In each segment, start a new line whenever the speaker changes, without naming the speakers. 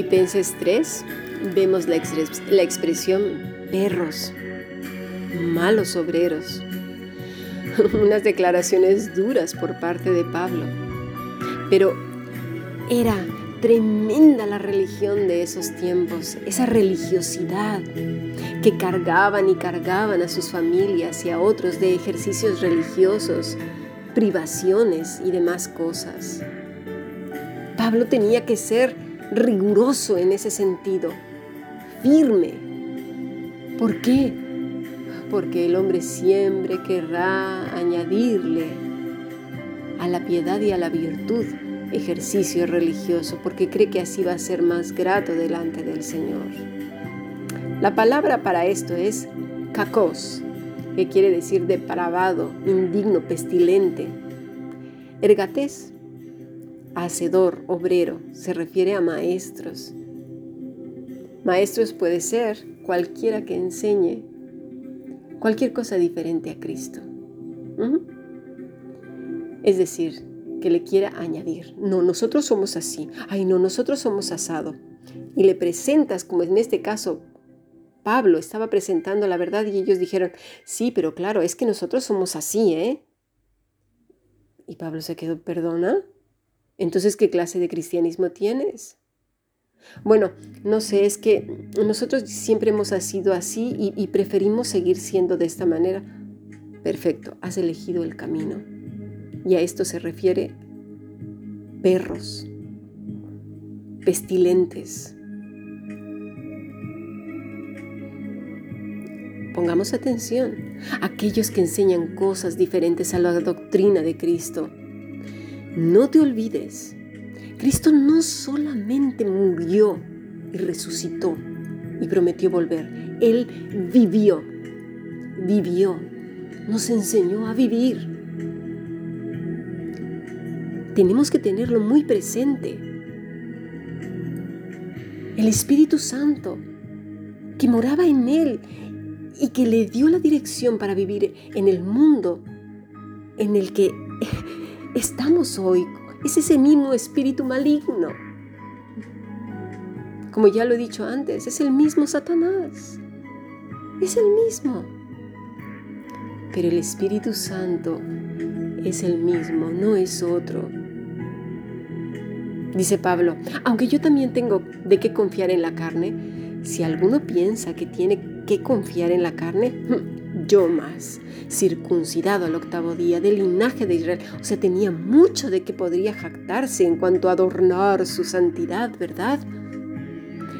Filipenses 3 vemos la, la expresión perros, malos obreros. Unas declaraciones duras por parte de Pablo. Pero era tremenda la religión de esos tiempos, esa religiosidad que cargaban y cargaban a sus familias y a otros de ejercicios religiosos, privaciones y demás cosas. Pablo tenía que ser riguroso en ese sentido, firme. ¿Por qué? Porque el hombre siempre querrá añadirle a la piedad y a la virtud ejercicio religioso, porque cree que así va a ser más grato delante del Señor. La palabra para esto es kakos, que quiere decir depravado, indigno, pestilente. Ergatés, hacedor, obrero, se refiere a maestros. Maestros puede ser cualquiera que enseñe cualquier cosa diferente a Cristo. Es decir, que le quiera añadir. No, nosotros somos así. Ay, no, nosotros somos asado. Y le presentas, como en este caso Pablo estaba presentando la verdad y ellos dijeron, sí, pero claro, es que nosotros somos así, ¿eh? Y Pablo se quedó, perdona. Entonces, ¿qué clase de cristianismo tienes? Bueno, no sé, es que nosotros siempre hemos sido así y, preferimos seguir siendo de esta manera. Perfecto, has elegido el camino. Y a esto se refiere perros, pestilentes. Pongamos atención, aquellos que enseñan cosas diferentes a la doctrina de Cristo. No te olvides, Cristo no solamente murió y resucitó y prometió volver, Él vivió, vivió, nos enseñó a vivir tenemos que tenerlo muy presente. El Espíritu Santo, que moraba en Él y que le dio la dirección para vivir en el mundo en el que estamos hoy, es ese mismo espíritu maligno. Como ya lo he dicho antes, es el mismo Satanás. Es el mismo. Pero el Espíritu Santo es el mismo, no es otro. Dice Pablo, aunque yo también tengo de qué confiar en la carne, si alguno piensa que tiene que confiar en la carne, yo más, circuncidado al octavo día del linaje de Israel, o sea, tenía mucho de que podría jactarse en cuanto a adornar su santidad, ¿verdad?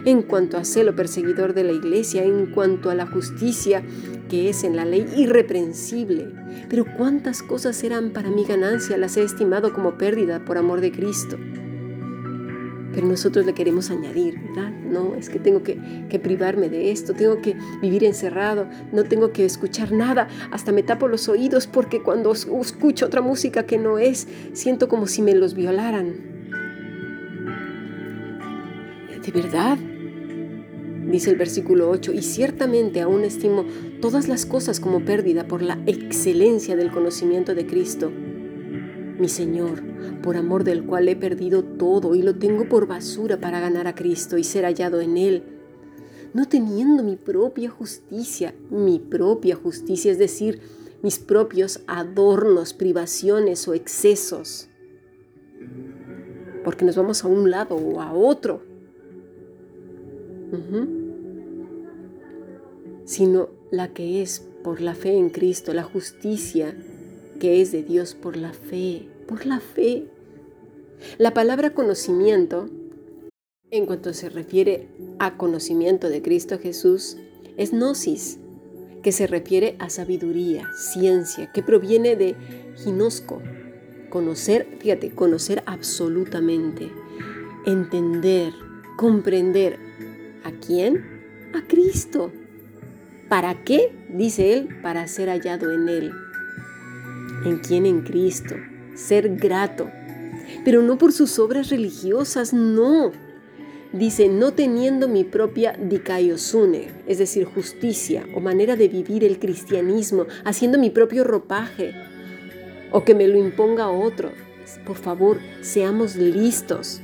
En cuanto a celo perseguidor de la iglesia, en cuanto a la justicia que es en la ley irreprensible. Pero cuántas cosas eran para mi ganancia, las he estimado como pérdida por amor de Cristo. Pero nosotros le queremos añadir, ¿verdad? No, es que tengo que, privarme de esto, tengo que vivir encerrado, no tengo que escuchar nada, hasta me tapo los oídos porque cuando escucho otra música que no es, siento como si me los violaran. ¿De verdad? Dice el versículo 8, y ciertamente aún estimo todas las cosas como pérdida por la excelencia del conocimiento de Cristo mi Señor, por amor del cual he perdido todo y lo tengo por basura para ganar a Cristo y ser hallado en Él, no teniendo mi propia justicia, mi propia justicia, es decir, mis propios adornos, privaciones o excesos, porque nos vamos a un lado o a otro, sino la que es por la fe en Cristo, la justicia que es de Dios por la fe, por la fe. La palabra conocimiento, en cuanto se refiere a conocimiento de Cristo Jesús, es gnosis, que se refiere a sabiduría, ciencia, que proviene de ginosco, conocer, fíjate, conocer absolutamente, entender, comprender. ¿A quién? A Cristo. ¿Para qué? Dice él, para ser hallado en él. ¿En quién? En Cristo ser grato, pero no por sus obras religiosas, no. Dice, no teniendo mi propia dikaiosune, es decir, justicia o manera de vivir el cristianismo, haciendo mi propio ropaje, o que me lo imponga otro. Por favor, seamos listos.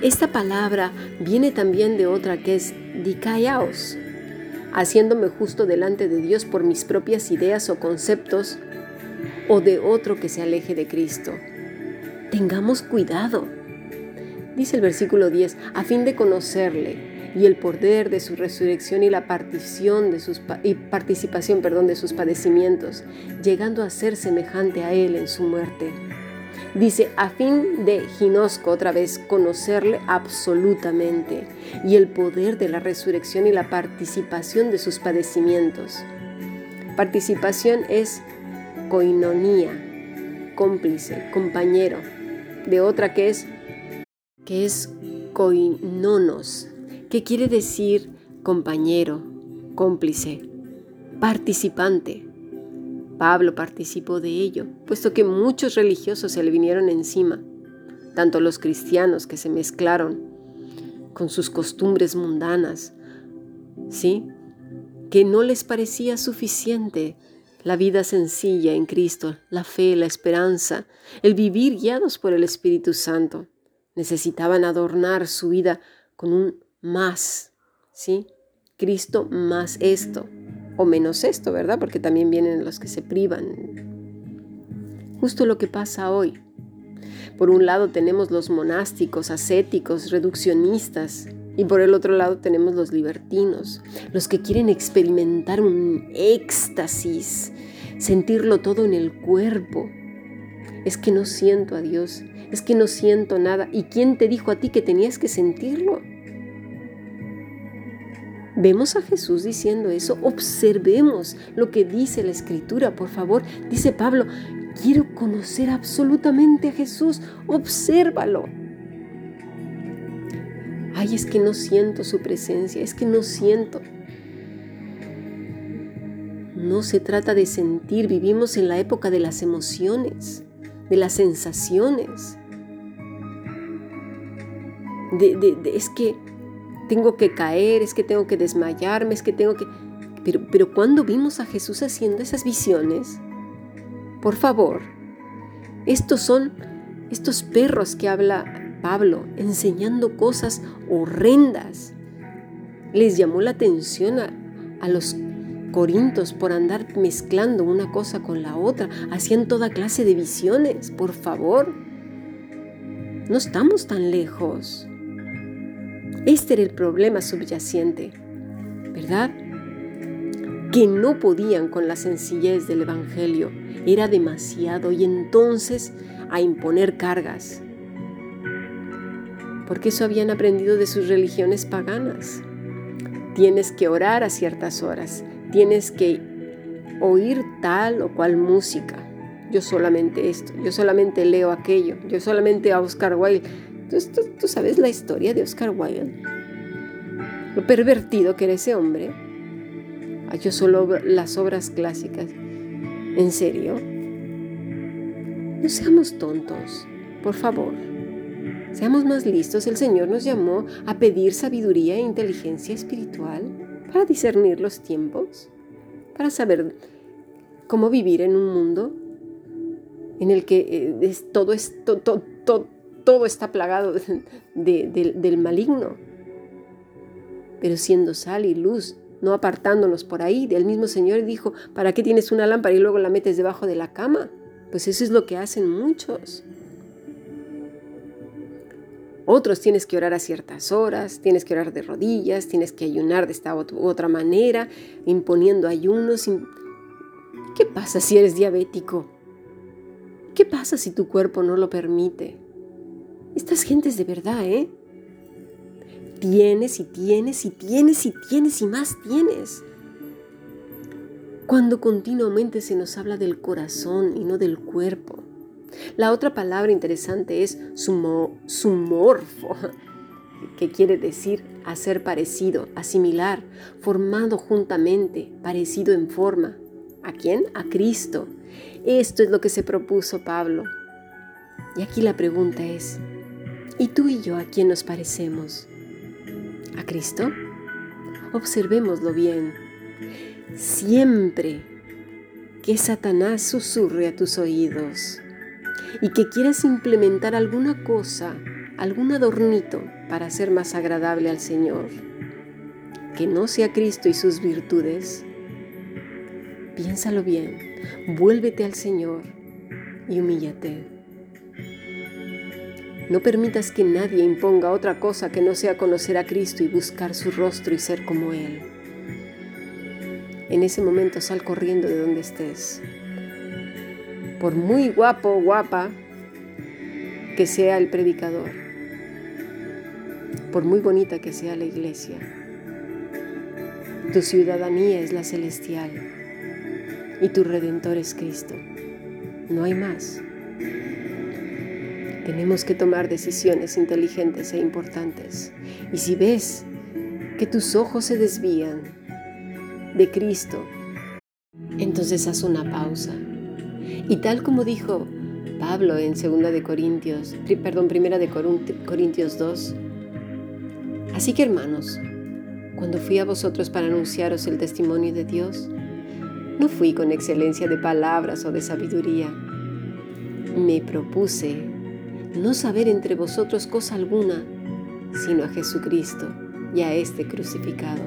Esta palabra viene también de otra que es dikaios, haciéndome justo delante de Dios por mis propias ideas o conceptos o de otro que se aleje de Cristo. Tengamos cuidado. Dice el versículo 10, a fin de conocerle y el poder de su resurrección y la partición de sus, y participación perdón, de sus padecimientos, llegando a ser semejante a Él en su muerte. Dice, a fin de, ginosco otra vez, conocerle absolutamente y el poder de la resurrección y la participación de sus padecimientos. Participación es coinonía, cómplice, compañero, de otra que es, que es coinonos, ¿Qué quiere decir compañero, cómplice, participante. Pablo participó de ello, puesto que muchos religiosos se le vinieron encima, tanto los cristianos que se mezclaron con sus costumbres mundanas, ¿sí? Que no les parecía suficiente la vida sencilla en Cristo, la fe, la esperanza, el vivir guiados por el Espíritu Santo. Necesitaban adornar su vida con un más, ¿sí? Cristo más esto, o menos esto, ¿verdad? Porque también vienen los que se privan. Justo lo que pasa hoy. Por un lado tenemos los monásticos, ascéticos, reduccionistas, y por el otro lado tenemos los libertinos, los que quieren experimentar un éxtasis, sentirlo todo en el cuerpo. Es que no siento a Dios, es que no siento nada. ¿Y quién te dijo a ti que tenías que sentirlo? Vemos a Jesús diciendo eso, observemos lo que dice la escritura, por favor. Dice Pablo, quiero conocer absolutamente a Jesús, obsérvalo. Ay, es que no siento su presencia, es que no siento. No se trata de sentir, vivimos en la época de las emociones, de las sensaciones. Es que tengo que caer, es que tengo que desmayarme, es que tengo que... Pero, pero ¿cuándo vimos a Jesús haciendo esas visiones? Por favor, estos son estos perros que habla Pablo, enseñando cosas horrendas. Les llamó la atención a, a los corintos por andar mezclando una cosa con la otra. Hacían toda clase de visiones, por favor. No estamos tan lejos. Este era el problema subyacente, ¿verdad? Que no podían con la sencillez del Evangelio. Era demasiado y entonces a imponer cargas. Porque eso habían aprendido de sus religiones paganas. Tienes que orar a ciertas horas, tienes que oír tal o cual música. Yo solamente esto, yo solamente leo aquello, yo solamente a Oscar Wilde ¿Tú, sabes la historia de Oscar Wilde? Lo pervertido que era ese hombre. Yo solo las obras clásicas. ¿En serio? No seamos tontos, por favor. Seamos más listos. El Señor nos llamó a pedir sabiduría e inteligencia espiritual para discernir los tiempos, para saber cómo vivir en un mundo en el que eh, todo es todo, todo, todo está plagado del maligno. Pero siendo sal y luz, no apartándonos por ahí, del mismo Señor dijo, ¿para qué tienes una lámpara y luego la metes debajo de la cama? Pues eso es lo que hacen muchos. Otros tienes que orar a ciertas horas, tienes que orar de rodillas, tienes que ayunar de esta u otra manera, imponiendo ayunos. ¿Qué pasa si eres diabético? ¿Qué pasa si tu cuerpo no lo permite? Estas gentes de verdad, ¿eh? Tienes y tienes y tienes y tienes y más tienes. Cuando continuamente se nos habla del corazón y no del cuerpo. La otra palabra interesante es sumo, sumorfo, que quiere decir hacer parecido, asimilar, formado juntamente, parecido en forma. ¿A quién? A Cristo. Esto es lo que se propuso Pablo. Y aquí la pregunta es, ¿Y tú y yo a quién nos parecemos? ¿A Cristo? Observémoslo bien. Siempre que Satanás susurre a tus oídos y que quieras implementar alguna cosa algún adornito para ser más agradable al Señor, que no sea Cristo y sus virtudes, piénsalo bien, vuélvete al Señor y humíllate. No permitas que nadie imponga otra cosa que no sea conocer a Cristo y buscar su rostro y ser como Él. En ese momento sal corriendo de donde estés. Por muy guapo guapa que sea el predicador, por muy bonita que sea la iglesia, tu ciudadanía es la celestial y tu redentor es Cristo. No hay más. Tenemos que tomar decisiones inteligentes e importantes. Y si ves que tus ojos se desvían de Cristo, entonces haz una pausa. Y tal como dijo Pablo en 2 de Corintios, perdón, primera de Corintios 2, así que hermanos, cuando fui a vosotros para anunciaros el testimonio de Dios, no fui con excelencia de palabras o de sabiduría. Me propuse no saber entre vosotros cosa alguna, sino a Jesucristo y a este crucificado.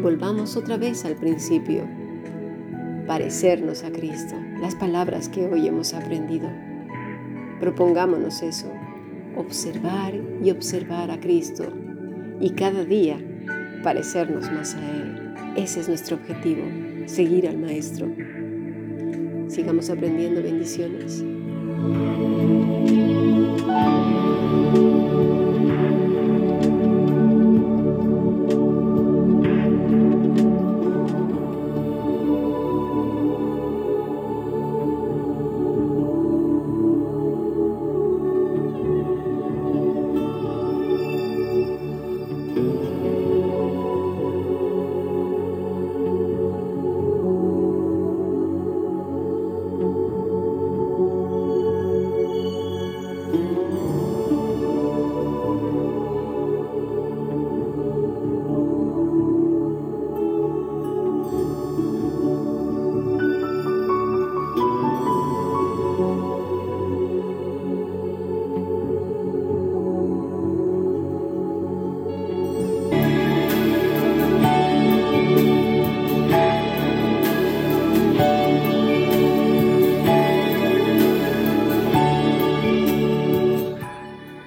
Volvamos otra vez al principio, parecernos a Cristo, las palabras que hoy hemos aprendido. Propongámonos eso, observar y observar a Cristo y cada día parecernos más a Él. Ese es nuestro objetivo, seguir al Maestro. Sigamos aprendiendo bendiciones.